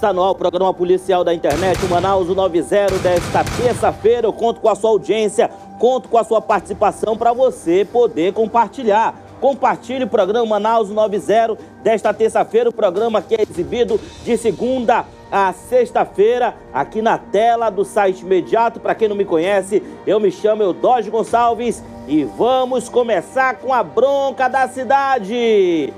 Está no ar o programa policial da internet, o Manaus 90 desta terça-feira. Eu conto com a sua audiência, conto com a sua participação para você poder compartilhar. Compartilhe o programa Manaus 90 desta terça-feira, o programa que é exibido de segunda a sexta-feira aqui na tela do site imediato. Para quem não me conhece, eu me chamo Eudógio Gonçalves e vamos começar com a bronca da cidade.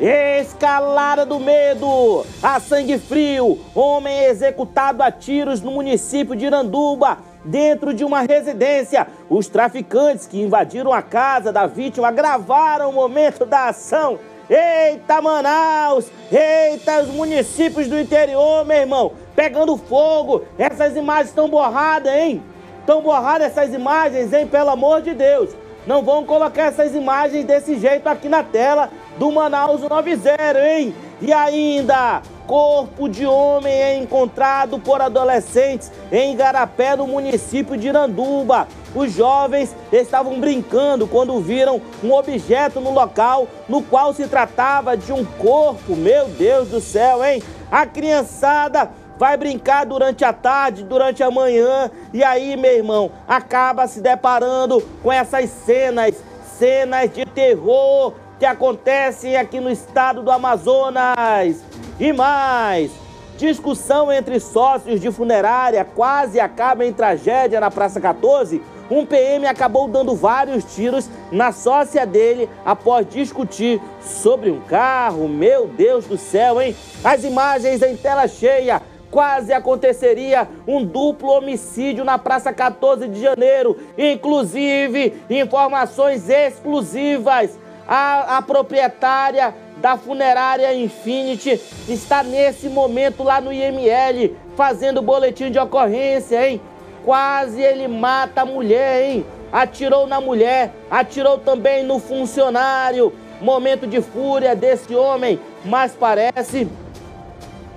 Escalada do medo, a sangue frio, homem executado a tiros no município de Iranduba, dentro de uma residência. Os traficantes que invadiram a casa da vítima gravaram o momento da ação. Eita, Manaus! Eita, os municípios do interior, meu irmão, pegando fogo. Essas imagens estão borradas, hein? Estão borradas essas imagens, hein? Pelo amor de Deus. Não vão colocar essas imagens desse jeito aqui na tela do Manaus 90, hein? E ainda, corpo de homem é encontrado por adolescentes em Igarapé, no município de Iranduba. Os jovens estavam brincando quando viram um objeto no local no qual se tratava de um corpo. Meu Deus do céu, hein? A criançada vai brincar durante a tarde, durante a manhã, e aí, meu irmão, acaba se deparando com essas cenas, cenas de terror que acontecem aqui no estado do Amazonas. E mais, discussão entre sócios de funerária quase acaba em tragédia na Praça 14. Um PM acabou dando vários tiros na sócia dele após discutir sobre um carro. Meu Deus do céu, hein? As imagens em tela cheia quase aconteceria um duplo homicídio na Praça 14 de Janeiro. Inclusive, informações exclusivas. A, a proprietária da funerária Infinity está nesse momento lá no IML fazendo boletim de ocorrência, hein? Quase ele mata a mulher, hein? Atirou na mulher, atirou também no funcionário. Momento de fúria desse homem, mas parece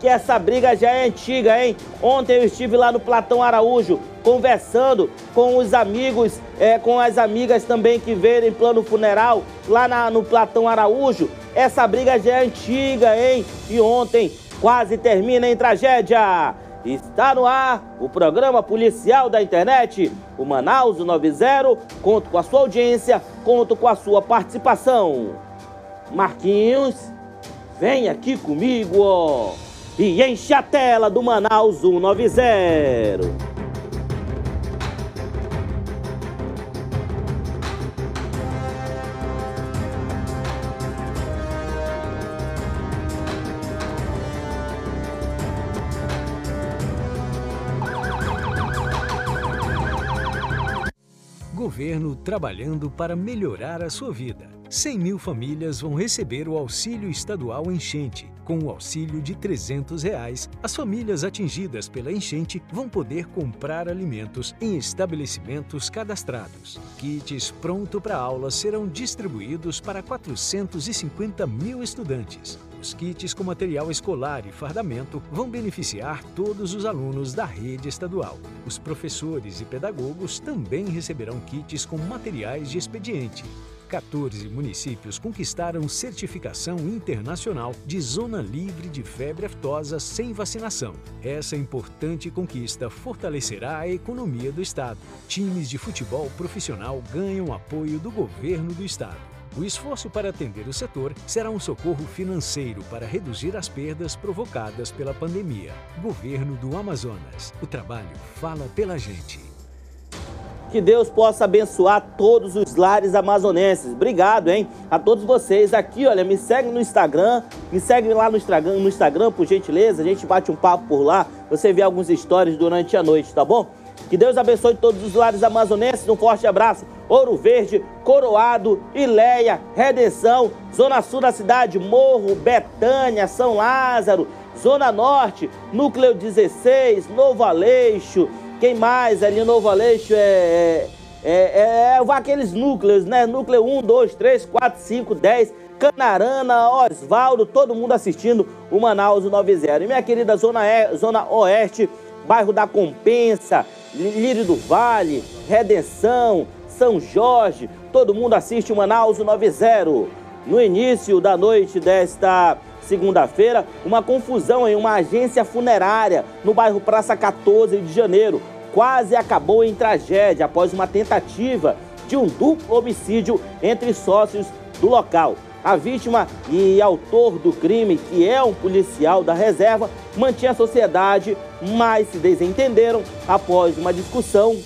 que essa briga já é antiga, hein? Ontem eu estive lá no Platão Araújo conversando com os amigos, é, com as amigas também que veio em plano funeral lá na, no Platão Araújo. Essa briga já é antiga, hein? E ontem quase termina em tragédia. Está no ar o programa policial da internet, o Manaus 90. Conto com a sua audiência, conto com a sua participação. Marquinhos, vem aqui comigo, e enche a tela do Manaus 190. Governo trabalhando para melhorar a sua vida. 100 mil famílias vão receber o auxílio estadual enchente com o auxílio de 300 reais, as famílias atingidas pela enchente vão poder comprar alimentos em estabelecimentos cadastrados. Kits pronto para aula serão distribuídos para 450 mil estudantes. Os kits com material escolar e fardamento vão beneficiar todos os alunos da rede estadual. Os professores e pedagogos também receberão kits com materiais de expediente. 14 municípios conquistaram certificação internacional de zona livre de febre aftosa sem vacinação. Essa importante conquista fortalecerá a economia do estado. Times de futebol profissional ganham apoio do governo do estado. O esforço para atender o setor será um socorro financeiro para reduzir as perdas provocadas pela pandemia. Governo do Amazonas. O trabalho fala pela gente. Que Deus possa abençoar todos os lares amazonenses. Obrigado, hein? A todos vocês aqui, olha, me segue no Instagram, me segue lá no Instagram, no Instagram, por gentileza. A gente bate um papo por lá. Você vê alguns stories durante a noite, tá bom? Que Deus abençoe todos os lares amazonenses. Um forte abraço. Ouro Verde, Coroado, Ileia, Redenção, Zona Sul da cidade, Morro, Betânia, São Lázaro, Zona Norte, Núcleo 16, Novo Aleixo, quem mais ali no Novo Aleixo é, é, é, é aqueles núcleos, né? Núcleo 1, 2, 3, 4, 5, 10, Canarana, Osvaldo, todo mundo assistindo o Manaus 90. E minha querida Zona, e, Zona Oeste, bairro da Compensa, Lírio do Vale, Redenção, São Jorge, todo mundo assiste o Manaus 90. No início da noite desta segunda-feira, uma confusão em uma agência funerária no bairro Praça 14 de Janeiro quase acabou em tragédia após uma tentativa de um duplo homicídio entre sócios do local. A vítima e autor do crime, que é um policial da reserva, mantinha a sociedade, mas se desentenderam após uma discussão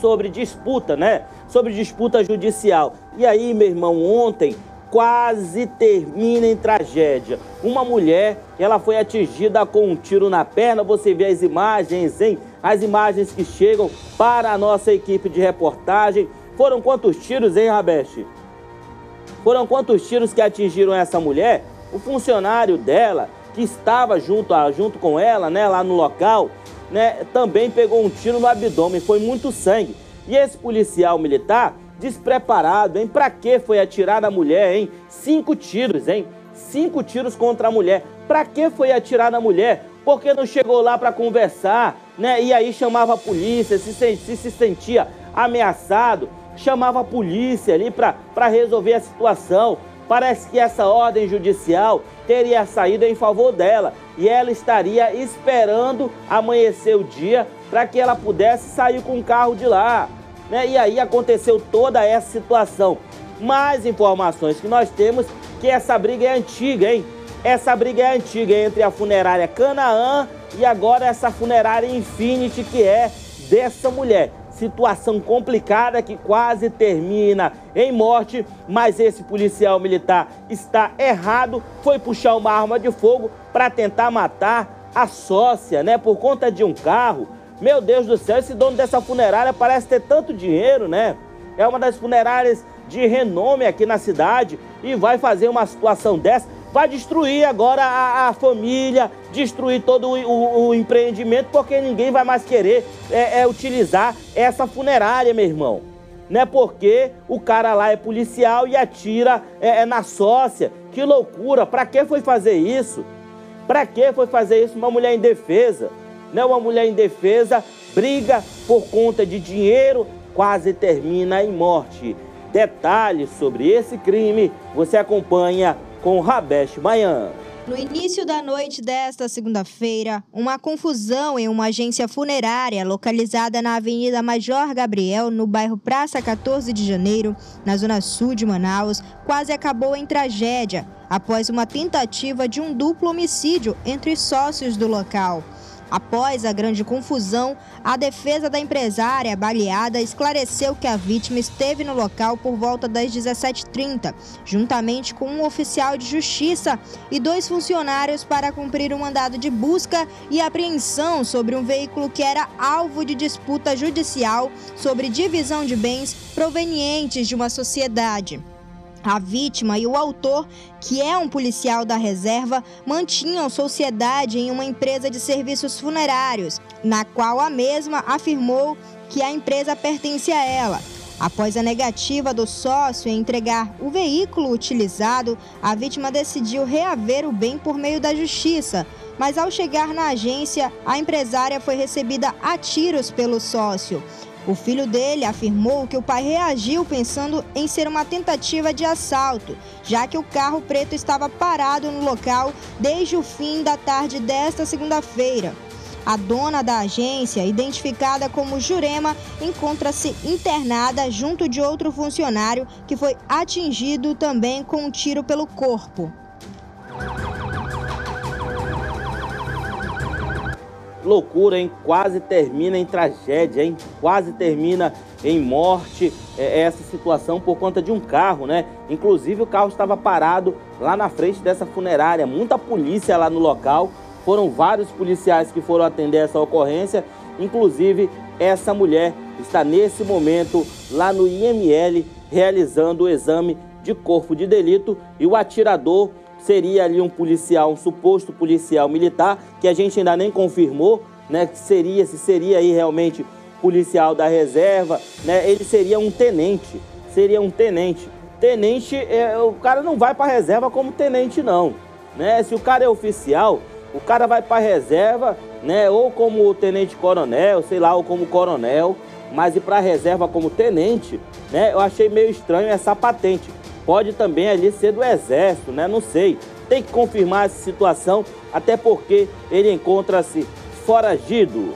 sobre disputa, né? Sobre disputa judicial. E aí, meu irmão, ontem quase termina em tragédia. Uma mulher, ela foi atingida com um tiro na perna. Você vê as imagens, hein? As imagens que chegam para a nossa equipe de reportagem. Foram quantos tiros, hein, Rabeste? Foram quantos tiros que atingiram essa mulher? O funcionário dela, que estava junto, junto com ela, né, lá no local, né, também pegou um tiro no abdômen, foi muito sangue. E esse policial militar, despreparado, hein? Pra que foi atirar na mulher, hein? Cinco tiros, hein? Cinco tiros contra a mulher. Pra que foi atirar na mulher? Porque não chegou lá para conversar, né? E aí chamava a polícia, se, se, se sentia ameaçado chamava a polícia ali para resolver a situação. Parece que essa ordem judicial teria saído em favor dela e ela estaria esperando amanhecer o dia para que ela pudesse sair com o carro de lá. Né? E aí aconteceu toda essa situação. Mais informações que nós temos que essa briga é antiga, hein? Essa briga é antiga entre a funerária Canaã e agora essa funerária Infinity que é dessa mulher situação complicada que quase termina em morte, mas esse policial militar está errado, foi puxar uma arma de fogo para tentar matar a sócia, né, por conta de um carro. Meu Deus do céu, esse dono dessa funerária parece ter tanto dinheiro, né? É uma das funerárias de renome aqui na cidade e vai fazer uma situação dessa vai destruir agora a, a família, destruir todo o, o, o, empreendimento, porque ninguém vai mais querer é, é, utilizar essa funerária, meu irmão. Não é porque o cara lá é policial e atira é, é na sócia. Que loucura! Para que foi fazer isso? Para que foi fazer isso uma mulher indefesa? Não uma mulher indefesa briga por conta de dinheiro, quase termina em morte. Detalhes sobre esse crime você acompanha com Rabesh Mayan. No início da noite desta segunda-feira, uma confusão em uma agência funerária localizada na Avenida Major Gabriel, no bairro Praça 14 de Janeiro, na zona sul de Manaus, quase acabou em tragédia após uma tentativa de um duplo homicídio entre sócios do local. Após a grande confusão, a defesa da empresária baleada esclareceu que a vítima esteve no local por volta das 17h30, juntamente com um oficial de justiça e dois funcionários para cumprir um mandado de busca e apreensão sobre um veículo que era alvo de disputa judicial sobre divisão de bens provenientes de uma sociedade. A vítima e o autor, que é um policial da reserva, mantinham sociedade em uma empresa de serviços funerários, na qual a mesma afirmou que a empresa pertence a ela. Após a negativa do sócio em entregar o veículo utilizado, a vítima decidiu reaver o bem por meio da justiça. Mas ao chegar na agência, a empresária foi recebida a tiros pelo sócio. O filho dele afirmou que o pai reagiu pensando em ser uma tentativa de assalto, já que o carro preto estava parado no local desde o fim da tarde desta segunda-feira. A dona da agência, identificada como Jurema, encontra-se internada junto de outro funcionário que foi atingido também com um tiro pelo corpo. Loucura, hein? Quase termina em tragédia, hein? Quase termina em morte é, essa situação por conta de um carro, né? Inclusive o carro estava parado lá na frente dessa funerária, muita polícia lá no local. Foram vários policiais que foram atender essa ocorrência, inclusive essa mulher está nesse momento lá no IML realizando o exame de corpo de delito e o atirador seria ali um policial, um suposto policial militar, que a gente ainda nem confirmou, né, que seria, se seria aí realmente policial da reserva, né, ele seria um tenente, seria um tenente. Tenente, é, o cara não vai para reserva como tenente não, né? Se o cara é oficial, o cara vai para reserva, né, ou como tenente coronel, sei lá, ou como coronel, mas ir para reserva como tenente, né? Eu achei meio estranho essa patente. Pode também ali ser do exército, né? Não sei. tem que confirmar essa situação, até porque ele encontra-se foragido.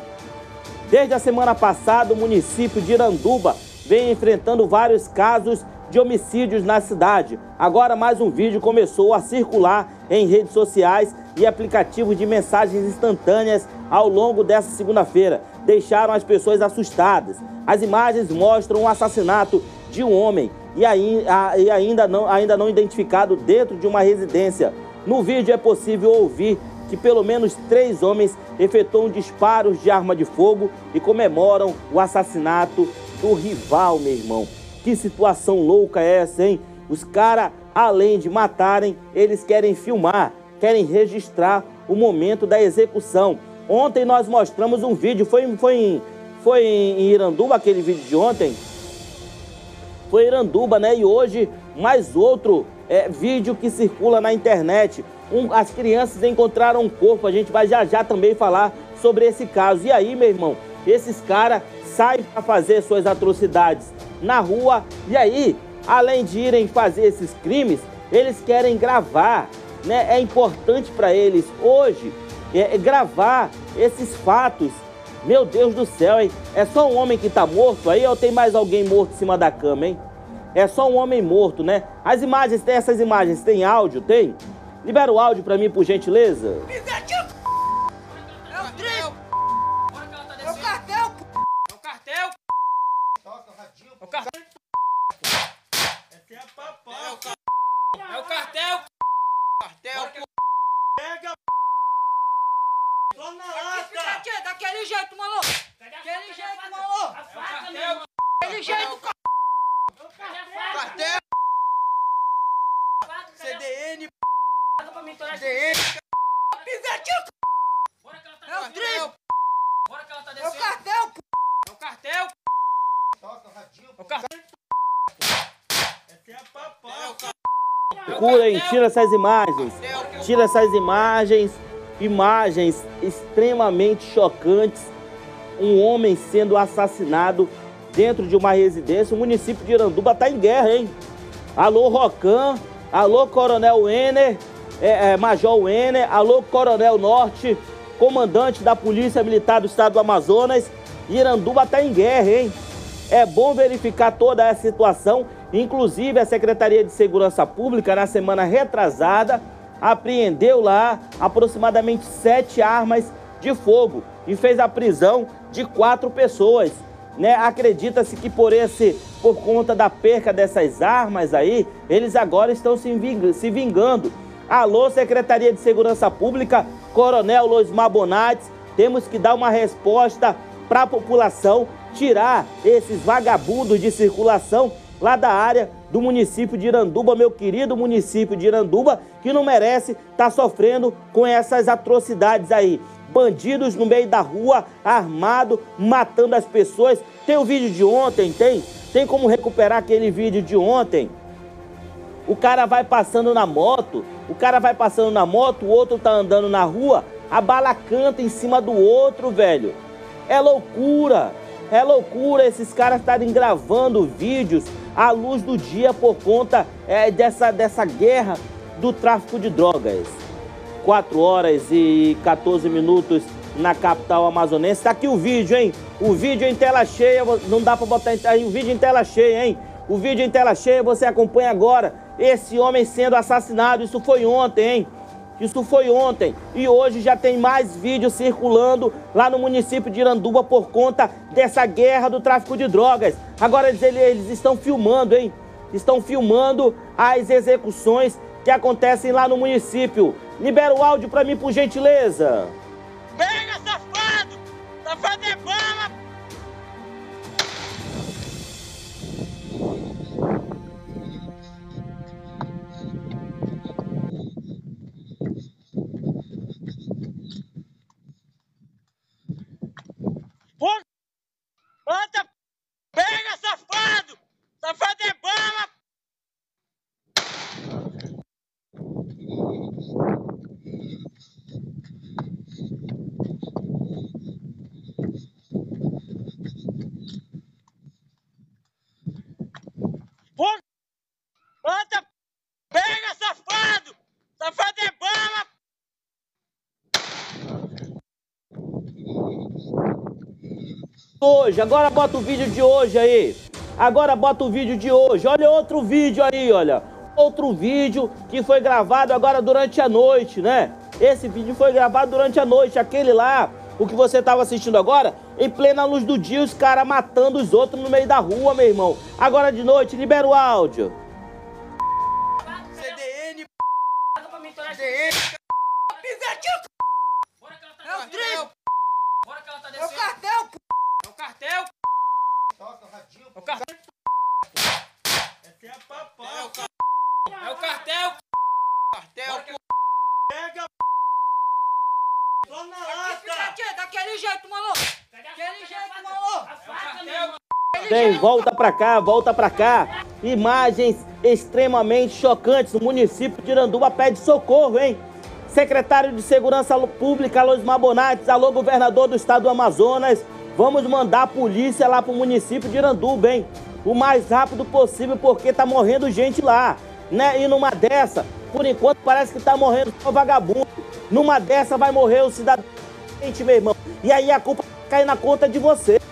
Desde a semana passada, o município de Iranduba vem enfrentando vários casos de homicídios na cidade. Agora, mais um vídeo começou a circular em redes sociais e aplicativos de mensagens instantâneas ao longo dessa segunda-feira. Deixaram as pessoas assustadas. As imagens mostram o assassinato de um homem e, ainda não, ainda não identificado dentro de uma residência. No vídeo é possível ouvir que pelo menos três homens efetuam disparos de arma de fogo e comemoram o assassinato do rival, meu irmão. Que situação louca é essa, hein? Os caras, além de matarem, eles querem filmar, querem registrar o momento da execução. Ontem nós mostramos um vídeo, foi, foi, em, foi em Iranduba aquele vídeo de ontem? Foi Iranduba, né? E hoje mais outro é, vídeo que circula na internet. Um, as crianças encontraram um corpo, a gente vai já já também falar sobre esse caso. E aí, meu irmão, esses caras saem para fazer suas atrocidades na rua e aí, além de irem fazer esses crimes, eles querem gravar, né? É importante para eles hoje é gravar esses fatos. Meu Deus do céu, hein? É só um homem que tá morto aí ou tem mais alguém morto em cima da cama, hein? É só um homem morto, né? As imagens, tem essas imagens, tem áudio, tem? Libera o áudio pra mim, por gentileza. Daquele jeito, maluco! Daquele jeito, maluco! Daquele jeito, Cartel! CDN! CDN! Pivetinho! É o trem! É o cartel! É o cartel! É o cartel! Essa é a papai! Procurem, tira essas imagens. Tira essas imagens imagens extremamente chocantes. Um homem sendo assassinado dentro de uma residência. O município de Iranduba está em guerra, hein? Alô, Rocan. Alô, Coronel Wenner. É, é, Major Wenner. Alô, Coronel Norte. Comandante da Polícia Militar do Estado do Amazonas. Iranduba está em guerra, hein? É bom verificar toda essa situação. Inclusive, a Secretaria de Segurança Pública, na semana retrasada, apreendeu lá aproximadamente sete armas de fogo e fez a prisão de quatro pessoas. Né? Acredita-se que por esse, por conta da perca dessas armas aí, eles agora estão se vingando. Alô, Secretaria de Segurança Pública, Coronel Luiz Bonatti, temos que dar uma resposta para a população, tirar esses vagabundos de circulação lá da área do município de Iranduba, meu querido município de Iranduba, que não merece estar tá sofrendo com essas atrocidades aí. Bandidos no meio da rua, armado, matando as pessoas. Tem o vídeo de ontem, tem? Tem como recuperar aquele vídeo de ontem? O cara vai passando na moto, o cara vai passando na moto, o outro tá andando na rua, a bala canta em cima do outro, velho. É loucura. É loucura esses caras estarem gravando vídeos à luz do dia por conta é, dessa, dessa guerra do tráfico de drogas. 4 horas e 14 minutos na capital amazonense. Tá aqui o vídeo, hein? O vídeo em tela cheia, não dá para botar aí o vídeo em tela cheia, hein? O vídeo em tela cheia você acompanha agora. Esse homem sendo assassinado, isso foi ontem, hein? Isso foi ontem e hoje já tem mais vídeos circulando lá no município de Iranduba por conta dessa guerra do tráfico de drogas. Agora eles, eles estão filmando, hein? Estão filmando as execuções que acontecem lá no município. Libera o áudio para mim, por gentileza. Pega, safado! Safado é hoje, agora bota o vídeo de hoje aí. Agora bota o vídeo de hoje. Olha outro vídeo aí, olha. Outro vídeo que foi gravado agora durante a noite, né? Esse vídeo foi gravado durante a noite. Aquele lá, o que você estava assistindo agora, em plena luz do dia, os caras matando os outros no meio da rua, meu irmão. Agora de noite, libera o áudio. CDN, CDN. Pivetinho, Bora que ela tá é o descendo. trio, Bora que ela tá é o descendo. cartel, É o cartel. é o cartel. É o cartel. Cartel, Só na Pivetinho, daquele jeito, maluco. Daquele jeito, maluco. É o cartel. Tem, volta pra cá, volta pra cá. Imagens extremamente chocantes. O município de Iranduba pede socorro, hein? Secretário de Segurança Pública, Luiz Mabonates, alô, governador do estado do Amazonas. Vamos mandar a polícia lá pro município de Iranduba, hein? O mais rápido possível, porque tá morrendo gente lá, né? E numa dessa, por enquanto, parece que tá morrendo só vagabundo. Numa dessa vai morrer o cidadão, gente, meu irmão. E aí a culpa cair na conta de vocês né?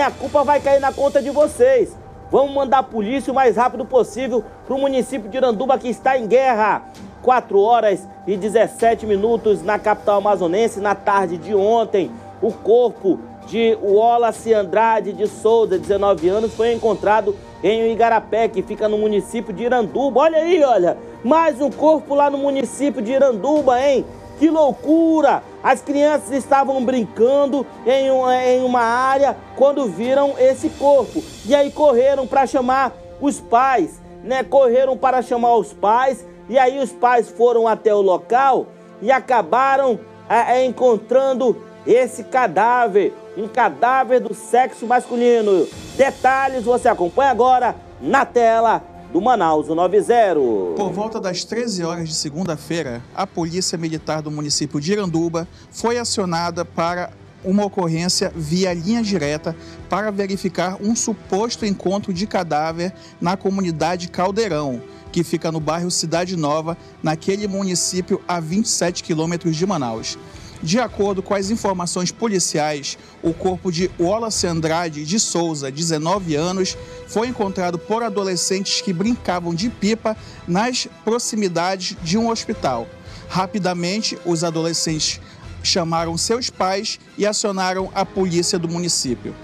A culpa vai cair na conta de vocês. Vamos mandar a polícia o mais rápido possível para o município de Iranduba que está em guerra. 4 horas e 17 minutos na capital amazonense na tarde de ontem. O corpo de Wallace Andrade de Souza, 19 anos, foi encontrado em Igarapé, que fica no município de Iranduba. Olha aí, olha, mais um corpo lá no município de Iranduba, hein? Que loucura! As crianças estavam brincando em uma, em uma área quando viram esse corpo. E aí correram para chamar os pais, né? Correram para chamar os pais. E aí os pais foram até o local e acabaram é, é, encontrando esse cadáver. Um cadáver do sexo masculino. Detalhes você acompanha agora na tela do Manaus 90. Por volta das 13 horas de segunda-feira, a Polícia Militar do município de Iranduba foi acionada para uma ocorrência via linha direta para verificar um suposto encontro de cadáver na comunidade Caldeirão, que fica no bairro Cidade Nova, naquele município a 27 quilômetros de Manaus. De acordo com as informações policiais, o corpo de Wallace Andrade de Souza, 19 anos, foi encontrado por adolescentes que brincavam de pipa nas proximidades de um hospital. Rapidamente, os adolescentes chamaram seus pais e acionaram a polícia do município.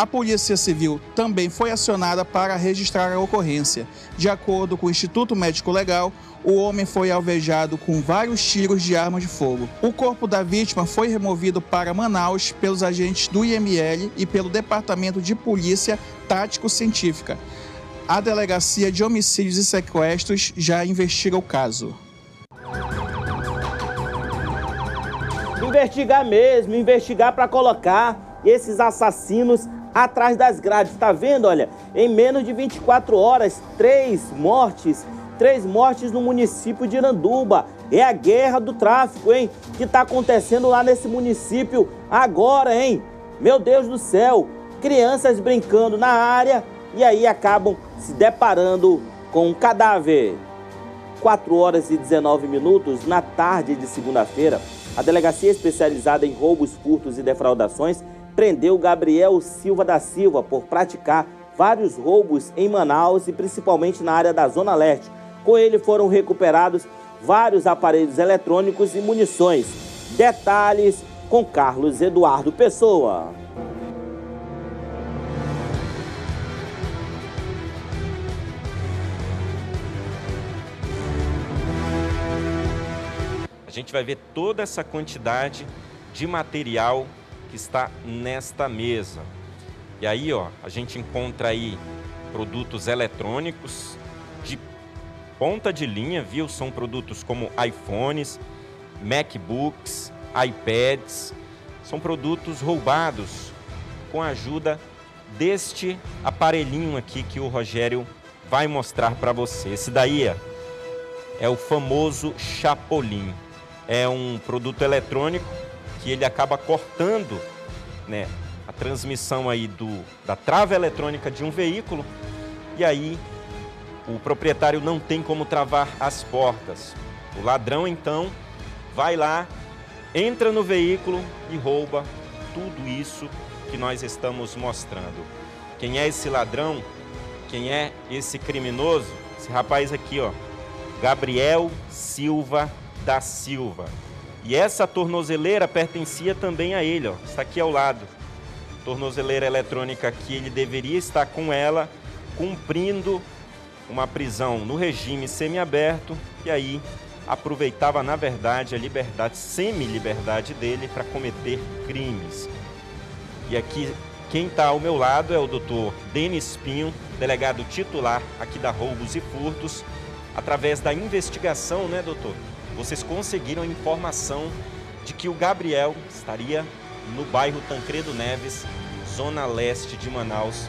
A Polícia Civil também foi acionada para registrar a ocorrência. De acordo com o Instituto Médico Legal, o homem foi alvejado com vários tiros de arma de fogo. O corpo da vítima foi removido para Manaus pelos agentes do IML e pelo Departamento de Polícia Tático-Científica. A Delegacia de Homicídios e Sequestros já investiga o caso. Investigar mesmo, investigar para colocar esses assassinos atrás das grades. Tá vendo? Olha, em menos de 24 horas, três mortes, três mortes no município de Iranduba. É a guerra do tráfico, hein? Que tá acontecendo lá nesse município agora, hein? Meu Deus do céu! Crianças brincando na área e aí acabam se deparando com um cadáver. 4 horas e 19 minutos na tarde de segunda-feira, a delegacia especializada em roubos, furtos e defraudações prendeu Gabriel Silva da Silva por praticar vários roubos em Manaus e principalmente na área da Zona Leste. Com ele foram recuperados vários aparelhos eletrônicos e munições. Detalhes com Carlos Eduardo Pessoa. A gente vai ver toda essa quantidade de material que está nesta mesa. E aí, ó, a gente encontra aí produtos eletrônicos de ponta de linha, viu? São produtos como iPhones, MacBooks, iPads. São produtos roubados com a ajuda deste aparelhinho aqui que o Rogério vai mostrar para você. Esse daí ó, é o famoso Chapolin. É um produto eletrônico que ele acaba cortando né, a transmissão aí do, da trava eletrônica de um veículo e aí o proprietário não tem como travar as portas. O ladrão então vai lá, entra no veículo e rouba tudo isso que nós estamos mostrando. Quem é esse ladrão? Quem é esse criminoso? Esse rapaz aqui, ó. Gabriel Silva da Silva. E essa tornozeleira pertencia também a ele, ó. Está aqui ao lado. Tornozeleira eletrônica que ele deveria estar com ela, cumprindo uma prisão no regime semiaberto e aí aproveitava, na verdade, a liberdade, semi-liberdade dele para cometer crimes. E aqui, quem está ao meu lado é o doutor Denis Pinho, delegado titular aqui da Roubos e Furtos. Através da investigação, né, doutor? Vocês conseguiram informação de que o Gabriel estaria no bairro Tancredo Neves, zona leste de Manaus,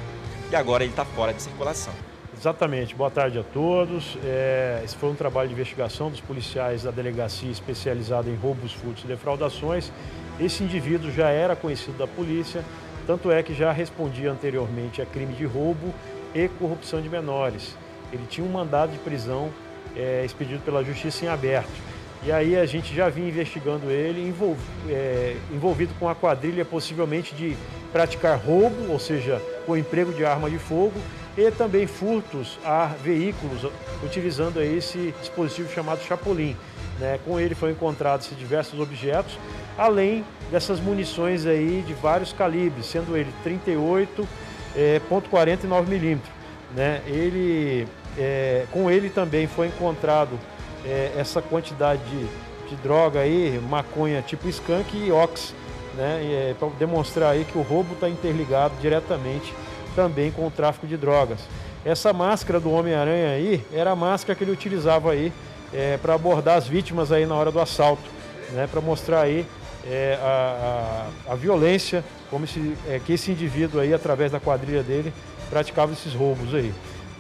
e agora ele está fora de circulação. Exatamente. Boa tarde a todos. É, esse foi um trabalho de investigação dos policiais da delegacia especializada em roubos, furtos e defraudações. Esse indivíduo já era conhecido da polícia, tanto é que já respondia anteriormente a crime de roubo e corrupção de menores. Ele tinha um mandado de prisão é, expedido pela Justiça em aberto. E aí a gente já vinha investigando ele, envolv é, envolvido com a quadrilha possivelmente de praticar roubo, ou seja, com emprego de arma de fogo e também furtos a veículos, utilizando esse dispositivo chamado Chapolin. Né? Com ele foram encontrados diversos objetos, além dessas munições aí de vários calibres, sendo ele 38, é, .40 9 milímetros. Né? Ele, é, com ele também foi encontrado é, essa quantidade de, de, droga aí, maconha tipo skunk e ox, né? É, para demonstrar aí que o roubo está interligado diretamente também com o tráfico de drogas. Essa máscara do Homem-Aranha aí era a máscara que ele utilizava aí é, para abordar as vítimas aí na hora do assalto, né, para mostrar aí é, a, a, a, violência como esse, é, que esse indivíduo aí, através da quadrilha dele, praticava esses roubos aí.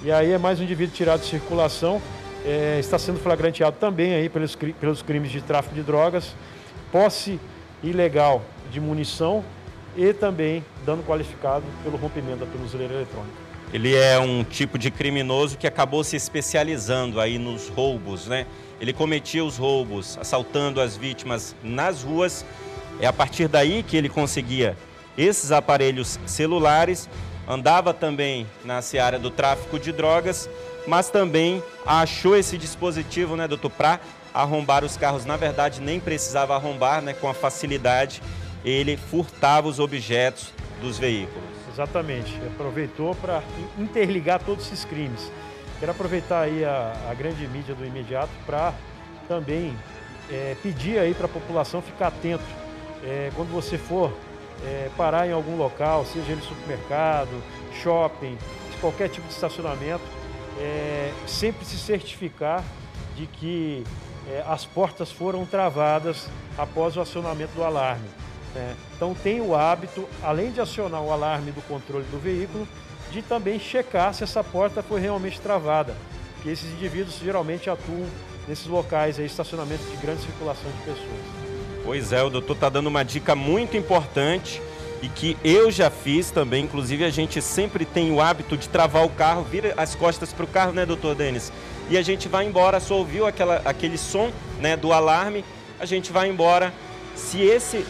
E aí é mais um indivíduo tirado de circulação, é, está sendo flagranteado também aí pelos, pelos crimes de tráfico de drogas, posse ilegal de munição e também dano qualificado pelo rompimento da tornozeleira eletrônica. Ele é um tipo de criminoso que acabou se especializando aí nos roubos, né? Ele cometia os roubos, assaltando as vítimas nas ruas. É a partir daí que ele conseguia esses aparelhos celulares, andava também na seara do tráfico de drogas, mas também achou esse dispositivo, né, doutor, para arrombar os carros. Na verdade, nem precisava arrombar, né, com a facilidade ele furtava os objetos dos veículos. Exatamente, aproveitou para interligar todos esses crimes. Quero aproveitar aí a, a grande mídia do imediato para também é, pedir aí para a população ficar atento é, quando você for é, parar em algum local, seja ele supermercado, shopping, qualquer tipo de estacionamento, é, sempre se certificar de que é, as portas foram travadas após o acionamento do alarme. Né? Então tem o hábito, além de acionar o alarme do controle do veículo, de também checar se essa porta foi realmente travada, porque esses indivíduos geralmente atuam nesses locais aí, estacionamentos de grande circulação de pessoas. Pois é, o doutor está dando uma dica muito importante e que eu já fiz também, inclusive a gente sempre tem o hábito de travar o carro, vira as costas para o carro, né, doutor Denis? E a gente vai embora, só ouviu aquela, aquele som né, do alarme, a gente vai embora. Se esse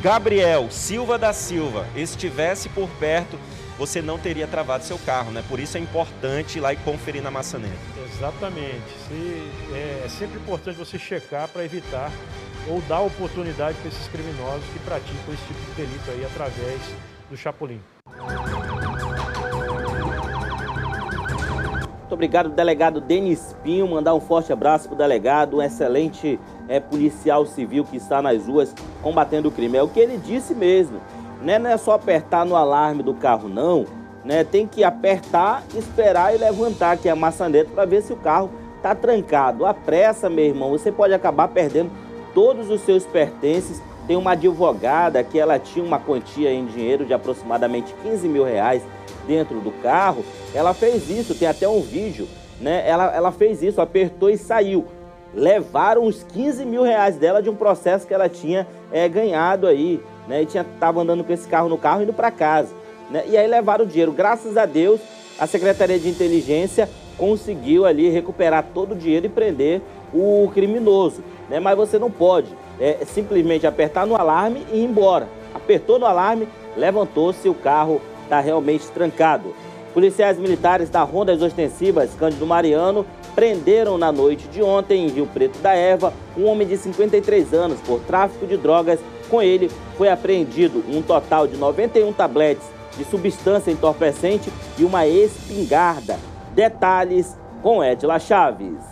Gabriel Silva da Silva estivesse por perto, você não teria travado seu carro, né? Por isso é importante ir lá e conferir na maçaneta. Exatamente. Se, é, é sempre importante você checar para evitar ou dar oportunidade para esses criminosos que praticam esse tipo de delito aí através do Chapolin. Muito obrigado, delegado Denis Pinho. Mandar um forte abraço para o delegado, um excelente é, policial civil que está nas ruas combatendo o crime. É o que ele disse mesmo. Né? Não é só apertar no alarme do carro, não. Né? Tem que apertar, esperar e levantar aqui a maçaneta para ver se o carro está trancado. A pressa, meu irmão, você pode acabar perdendo todos os seus pertences. Tem uma advogada que ela tinha uma quantia em dinheiro de aproximadamente 15 mil reais dentro do carro, ela fez isso, tem até um vídeo, né? Ela, ela fez isso, apertou e saiu. Levaram os 15 mil reais dela de um processo que ela tinha é, ganhado aí, né? E tinha, tava andando com esse carro no carro indo para casa, né? E aí levaram o dinheiro. Graças a Deus, a Secretaria de Inteligência conseguiu ali recuperar todo o dinheiro e prender o criminoso, né? Mas você não pode é, simplesmente apertar no alarme e ir embora. Apertou no alarme, levantou-se o carro está realmente trancado. Policiais militares da Rondas Ostensivas Cândido Mariano prenderam na noite de ontem, em Rio Preto da Eva, um homem de 53 anos por tráfico de drogas. Com ele foi apreendido um total de 91 tabletes de substância entorpecente e uma espingarda. Detalhes com Edila Chaves.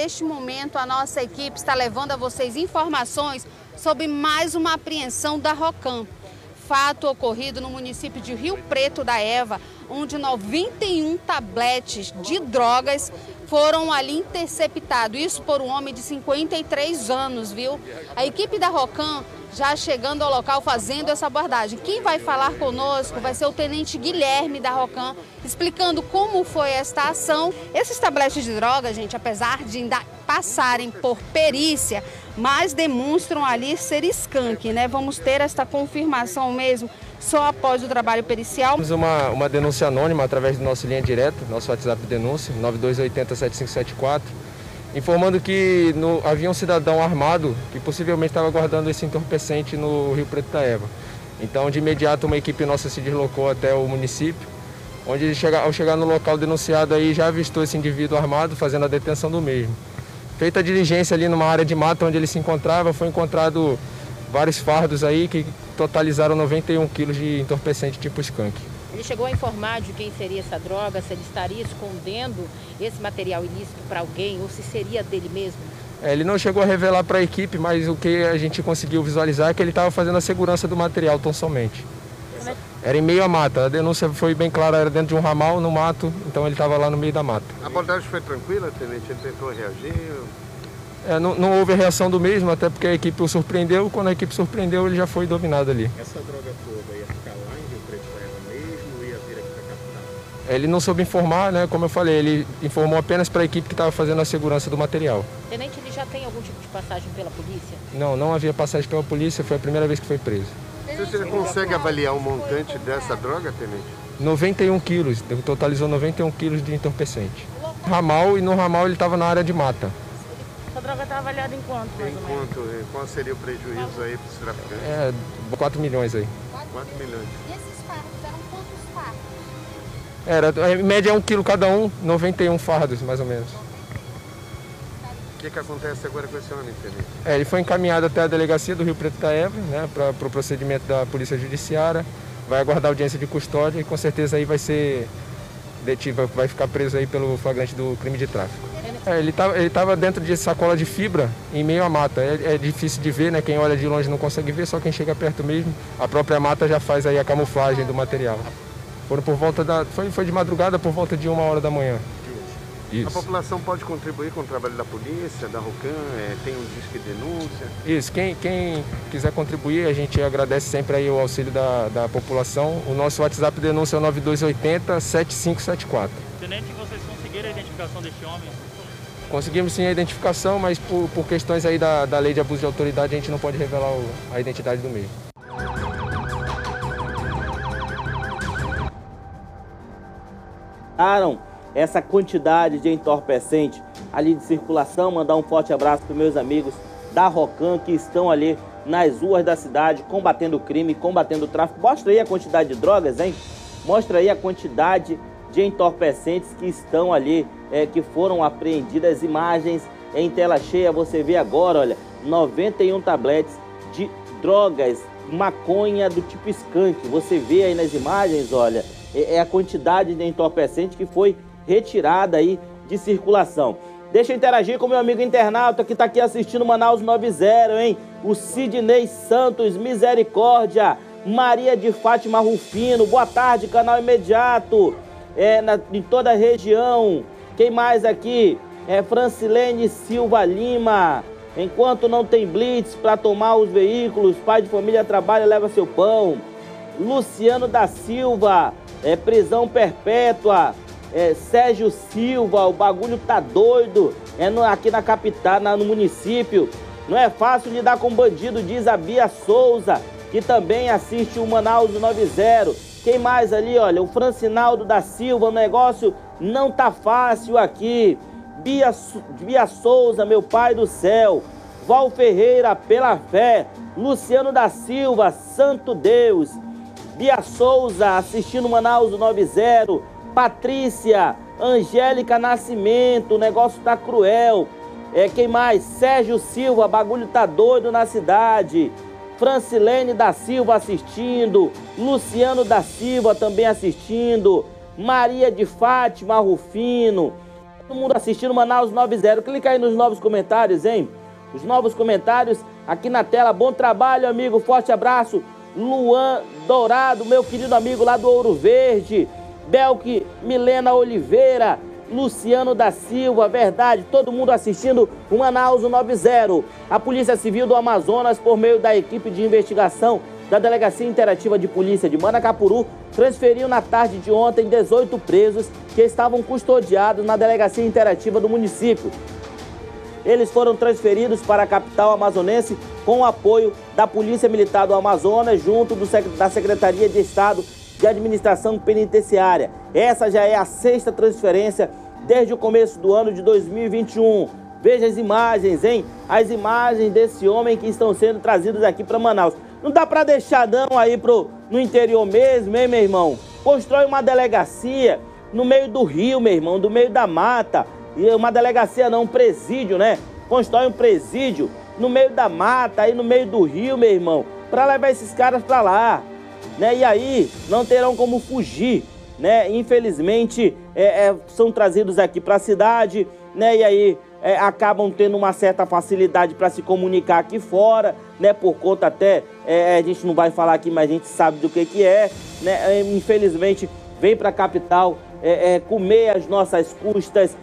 Neste momento, a nossa equipe está levando a vocês informações sobre mais uma apreensão da Rocam. Fato ocorrido no município de Rio Preto da Eva, onde 91 tabletes de drogas foram ali interceptados. Isso por um homem de 53 anos, viu? A equipe da Rocam já chegando ao local fazendo essa abordagem. Quem vai falar conosco vai ser o tenente Guilherme da Rocam, explicando como foi esta ação. Esses tabletes de droga, gente, apesar de ainda passarem por perícia, mas demonstram ali ser skunk, né? Vamos ter esta confirmação mesmo só após o trabalho pericial. Temos uma, uma denúncia anônima através do nosso linha direta, nosso WhatsApp de denúncia, 9280-7574, informando que no, havia um cidadão armado que possivelmente estava guardando esse entorpecente no Rio Preto da Eva. Então, de imediato, uma equipe nossa se deslocou até o município, onde chega, ao chegar no local denunciado aí já avistou esse indivíduo armado fazendo a detenção do mesmo. Feita a diligência ali numa área de mata onde ele se encontrava, foi encontrado vários fardos aí que totalizaram 91 quilos de entorpecente tipo skunk. Ele chegou a informar de quem seria essa droga, se ele estaria escondendo esse material ilícito para alguém ou se seria dele mesmo? É, ele não chegou a revelar para a equipe, mas o que a gente conseguiu visualizar é que ele estava fazendo a segurança do material tão somente. Era em meio à mata, a denúncia foi bem clara, era dentro de um ramal, no mato, então ele estava lá no meio da mata. A abordagem foi tranquila, tenente? Ele tentou reagir? É, não, não, houve reação do mesmo, até porque a equipe o surpreendeu. Quando a equipe surpreendeu, ele já foi dominado ali. Essa droga toda ia ficar lá em Rio Preto Eva mesmo ou ia vir aqui para a capital? Ele não soube informar, né? Como eu falei, ele informou apenas para a equipe que estava fazendo a segurança do material. Tenente, ele já tem algum tipo de passagem pela polícia? Não, não havia passagem pela polícia, foi a primeira vez que foi preso. Você consegue avaliar o montante dessa droga, Tenente? 91 quilos, totalizou 91 quilos de entorpecente. Ramal e no ramal ele estava na área de mata. Essa droga está avaliada em quanto, mais em ou? Quanto, qual seria o prejuízo aí para os traficantes? É, 4 milhões aí. 4 milhões. E esses fardos eram quantos fardos? Era, em média é um quilo cada um, 91 fardos mais ou menos. O que, que acontece agora com esse homem, Tenente? É, ele foi encaminhado até a delegacia do Rio Preto da Eva, né, para o pro procedimento da Polícia Judiciária. Vai aguardar audiência de custódia e com certeza aí vai ser detido, vai ficar preso aí pelo flagrante do crime de tráfico. É, ele estava ele tava dentro de sacola de fibra em meio à mata. É, é, difícil de ver, né? Quem olha de longe não consegue ver, só quem chega perto mesmo. A própria mata já faz aí a camuflagem do material. Foram por volta da. Foi, foi de madrugada por volta de uma hora da manhã. Isso. A população pode contribuir com o trabalho da polícia, da ROCAN, é, tem um disque denúncia? Isso, quem, quem quiser contribuir, a gente agradece sempre aí o auxílio da, da população. O nosso WhatsApp denúncia é o 9280-7574. Tenente, vocês conseguiram a identificação deste homem? Conseguimos sim a identificação, mas por, por questões aí da, da lei de abuso de autoridade a gente não pode revelar o, a identidade do mesmo. Aaron, essa quantidade de entorpecente ali de circulação, mandar um forte abraço para meus amigos da Rocan que estão ali nas ruas da cidade combatendo o crime, combatendo o tráfico. Mostra aí a quantidade de drogas, hein? Mostra aí a quantidade de entorpecentes que estão ali, é, que foram apreendidas. Imagens em tela cheia, você vê agora, olha, 91 tabletes de drogas, maconha do tipo skunk. Você vê aí nas imagens, olha, é, é a quantidade de entorpecente que foi retirada aí de circulação. Deixa eu interagir com meu amigo internauta que está aqui assistindo Manaus 90, hein? O Sidney Santos, misericórdia. Maria de Fátima Rufino, boa tarde, canal imediato. É, na, em toda a região. Quem mais aqui? É Francilene Silva Lima. Enquanto não tem blitz para tomar os veículos, pai de família trabalha leva seu pão. Luciano da Silva, é prisão perpétua é, Sérgio Silva, o bagulho tá doido. É no, aqui na capital, na, no município. Não é fácil lidar com bandido, diz a Bia Souza, que também assiste o Manaus 90. Quem mais ali, olha, o Francinaldo da Silva, o negócio não tá fácil aqui. Bia, Bia Souza, meu pai do céu. Val Ferreira, pela fé. Luciano da Silva, Santo Deus. Bia Souza, assistindo Manaus 90. Patrícia, Angélica Nascimento, o negócio tá cruel. É, quem mais? Sérgio Silva, bagulho tá doido na cidade. Francilene da Silva assistindo. Luciano da Silva também assistindo. Maria de Fátima Rufino. Todo mundo assistindo Manaus 90. Clica aí nos novos comentários, hein? Os novos comentários aqui na tela. Bom trabalho, amigo. Forte abraço. Luan Dourado, meu querido amigo lá do Ouro Verde. Belk Milena Oliveira. Luciano da Silva, verdade, todo mundo assistindo o Manaus 90. A Polícia Civil do Amazonas, por meio da equipe de investigação da Delegacia Interativa de Polícia de Manacapuru, transferiu na tarde de ontem 18 presos que estavam custodiados na Delegacia Interativa do município. Eles foram transferidos para a capital amazonense com o apoio da Polícia Militar do Amazonas, junto do, da Secretaria de Estado de Administração Penitenciária. Essa já é a sexta transferência desde o começo do ano de 2021. Veja as imagens, hein? As imagens desse homem que estão sendo trazidos aqui para Manaus. Não dá para deixar não aí pro, no interior mesmo, hein, meu irmão? Constrói uma delegacia no meio do rio, meu irmão, do meio da mata. E uma delegacia não, um presídio, né? Constrói um presídio no meio da mata, aí no meio do rio, meu irmão, para levar esses caras para lá né? E aí não terão como fugir, né? Infelizmente é, é, são trazidos aqui para a cidade, né? E aí é, acabam tendo uma certa facilidade para se comunicar aqui fora, né? Por conta até é, a gente não vai falar aqui, mas a gente sabe do que que é, né? É, infelizmente vem para a capital é, comer as nossas custas,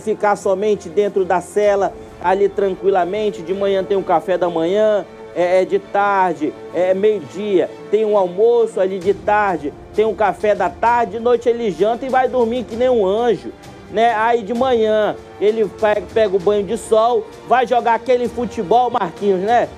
ficar somente dentro da cela ali tranquilamente. De manhã tem um café da manhã, é, é de tarde, é meio-dia, tem um almoço ali de tarde, tem um café da tarde, de noite ele janta e vai dormir que nem um anjo. Né? Aí de manhã ele pega o banho de sol, vai jogar aquele futebol, Marquinhos, né?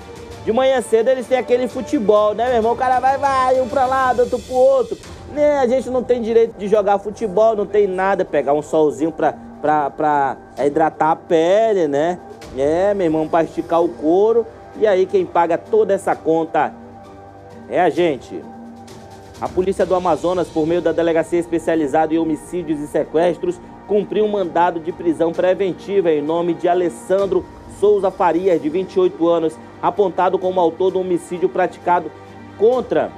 De manhã cedo eles têm aquele futebol, né, meu irmão? O cara vai, vai, um pra lá, outro pro outro. Né? A gente não tem direito de jogar futebol, não tem nada, pegar um solzinho pra, pra, pra hidratar a pele, né? É, meu irmão, pra esticar o couro. E aí quem paga toda essa conta é a gente. A Polícia do Amazonas, por meio da Delegacia Especializada em Homicídios e Sequestros, cumpriu um mandado de prisão preventiva em nome de Alessandro Souza Farias, de 28 anos, apontado como autor do homicídio praticado contra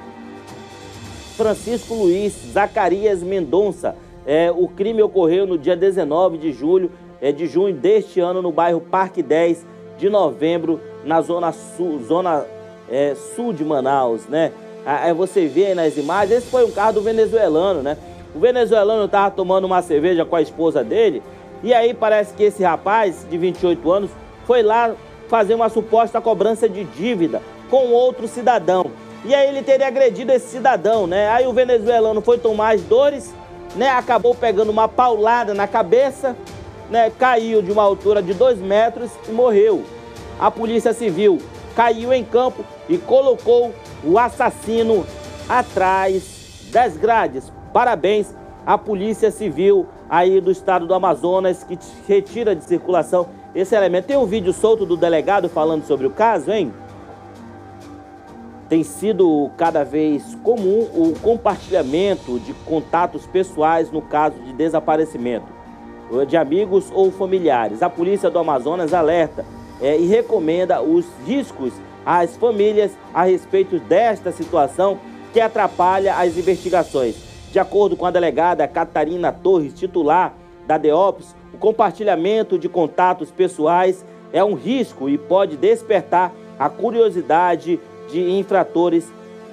Francisco Luiz Zacarias Mendonça. É, o crime ocorreu no dia 19 de julho, é, de junho deste ano, no bairro Parque 10 de novembro na zona sul, zona, é, sul de Manaus, né? Aí você vê aí nas imagens, esse foi um carro do venezuelano, né? O venezuelano estava tomando uma cerveja com a esposa dele, e aí parece que esse rapaz de 28 anos foi lá fazer uma suposta cobrança de dívida com outro cidadão. E aí ele teria agredido esse cidadão, né? Aí o venezuelano foi tomar as dores, né? Acabou pegando uma paulada na cabeça, né? Caiu de uma altura de 2 metros e morreu a Polícia Civil caiu em campo e colocou o assassino atrás das grades. Parabéns à Polícia Civil aí do estado do Amazonas que retira de circulação esse elemento. Tem um vídeo solto do delegado falando sobre o caso, hein? Tem sido cada vez comum o compartilhamento de contatos pessoais no caso de desaparecimento de amigos ou familiares. A Polícia do Amazonas alerta é, e recomenda os riscos às famílias a respeito desta situação que atrapalha as investigações. De acordo com a delegada Catarina Torres, titular da DEOPS, o compartilhamento de contatos pessoais é um risco e pode despertar a curiosidade de infratores.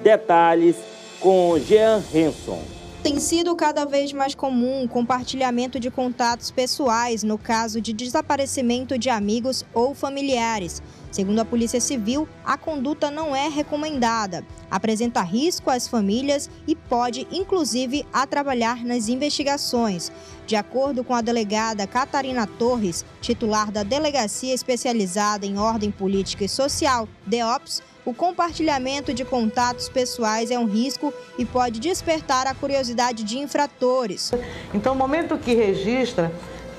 Detalhes com Jean Henson. Tem sido cada vez mais comum o compartilhamento de contatos pessoais no caso de desaparecimento de amigos ou familiares. Segundo a Polícia Civil, a conduta não é recomendada, apresenta risco às famílias e pode, inclusive, atrapalhar nas investigações. De acordo com a delegada Catarina Torres, titular da Delegacia Especializada em Ordem Política e Social, DEOPS, o compartilhamento de contatos pessoais é um risco e pode despertar a curiosidade de infratores. Então, no momento que registra,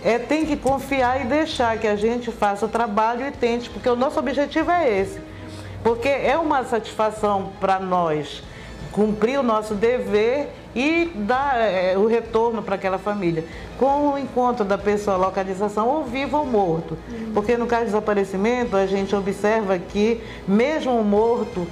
é, tem que confiar e deixar que a gente faça o trabalho e tente, porque o nosso objetivo é esse. Porque é uma satisfação para nós cumprir o nosso dever e dar é, o retorno para aquela família. Com o encontro da pessoa, localização, ou vivo ou morto. Porque no caso de desaparecimento, a gente observa que, mesmo o morto,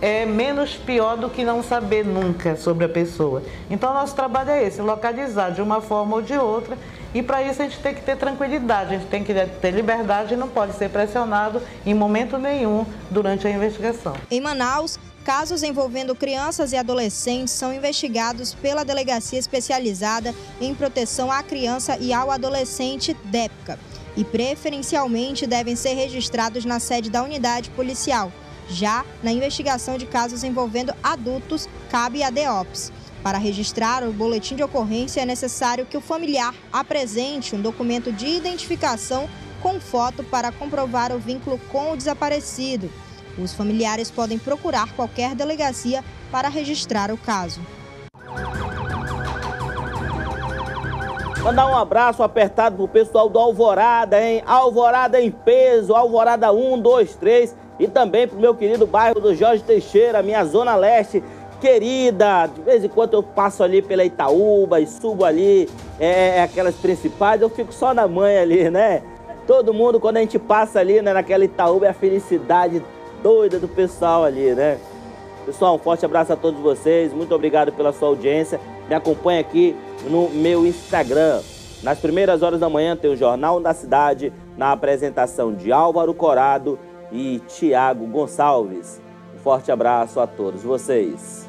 é menos pior do que não saber nunca sobre a pessoa. Então, nosso trabalho é esse: localizar de uma forma ou de outra. E para isso a gente tem que ter tranquilidade, a gente tem que ter liberdade e não pode ser pressionado em momento nenhum durante a investigação. Em Manaus, casos envolvendo crianças e adolescentes são investigados pela Delegacia Especializada em Proteção à Criança e ao Adolescente, DEPCA, e preferencialmente devem ser registrados na sede da unidade policial. Já na investigação de casos envolvendo adultos, cabe a DEOPS. Para registrar o boletim de ocorrência, é necessário que o familiar apresente um documento de identificação com foto para comprovar o vínculo com o desaparecido. Os familiares podem procurar qualquer delegacia para registrar o caso. Mandar um abraço apertado pro pessoal do Alvorada, hein? Alvorada em peso, Alvorada 1, 2, 3 e também pro meu querido bairro do Jorge Teixeira, minha zona leste querida. De vez em quando eu passo ali pela Itaúba e subo ali, é, é, aquelas principais, eu fico só na mãe ali, né? Todo mundo, quando a gente passa ali né, naquela Itaúba, é a felicidade doida do pessoal ali, né? Pessoal, um forte abraço a todos vocês. Muito obrigado pela sua audiência. Me acompanhe aqui no meu Instagram. Nas primeiras horas da manhã tem o Jornal da Cidade, na apresentação de Álvaro Corado e Tiago Gonçalves. Um forte abraço a todos vocês.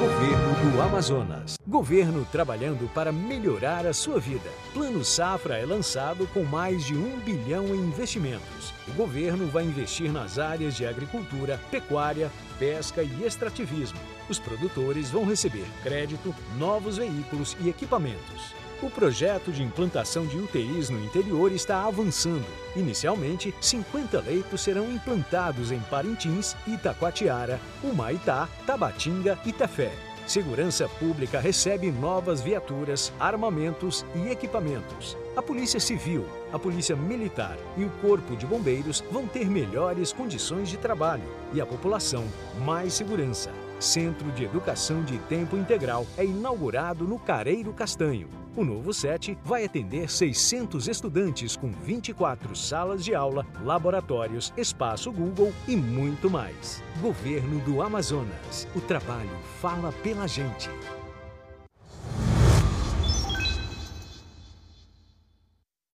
Governo do Amazonas. Governo trabalhando para melhorar a sua vida. Plano Safra é lançado com mais de um bilhão em investimentos. O governo vai investir nas áreas de agricultura, pecuária, pesca e extrativismo. Os produtores vão receber crédito, novos veículos e equipamentos. O projeto de implantação de UTIs no interior está avançando. Inicialmente, 50 leitos serão implantados em Parintins, Itacoatiara, Humaitá, Tabatinga e Tefé. Segurança Pública recebe novas viaturas, armamentos e equipamentos. A Polícia Civil, a Polícia Militar e o Corpo de Bombeiros vão ter melhores condições de trabalho e a população mais segurança. Centro de Educação de Tempo Integral é inaugurado no Careiro Castanho. O novo SET vai atender 600 estudantes com 24 salas de aula, laboratórios, espaço Google e muito mais. Governo do Amazonas. O trabalho fala pela gente.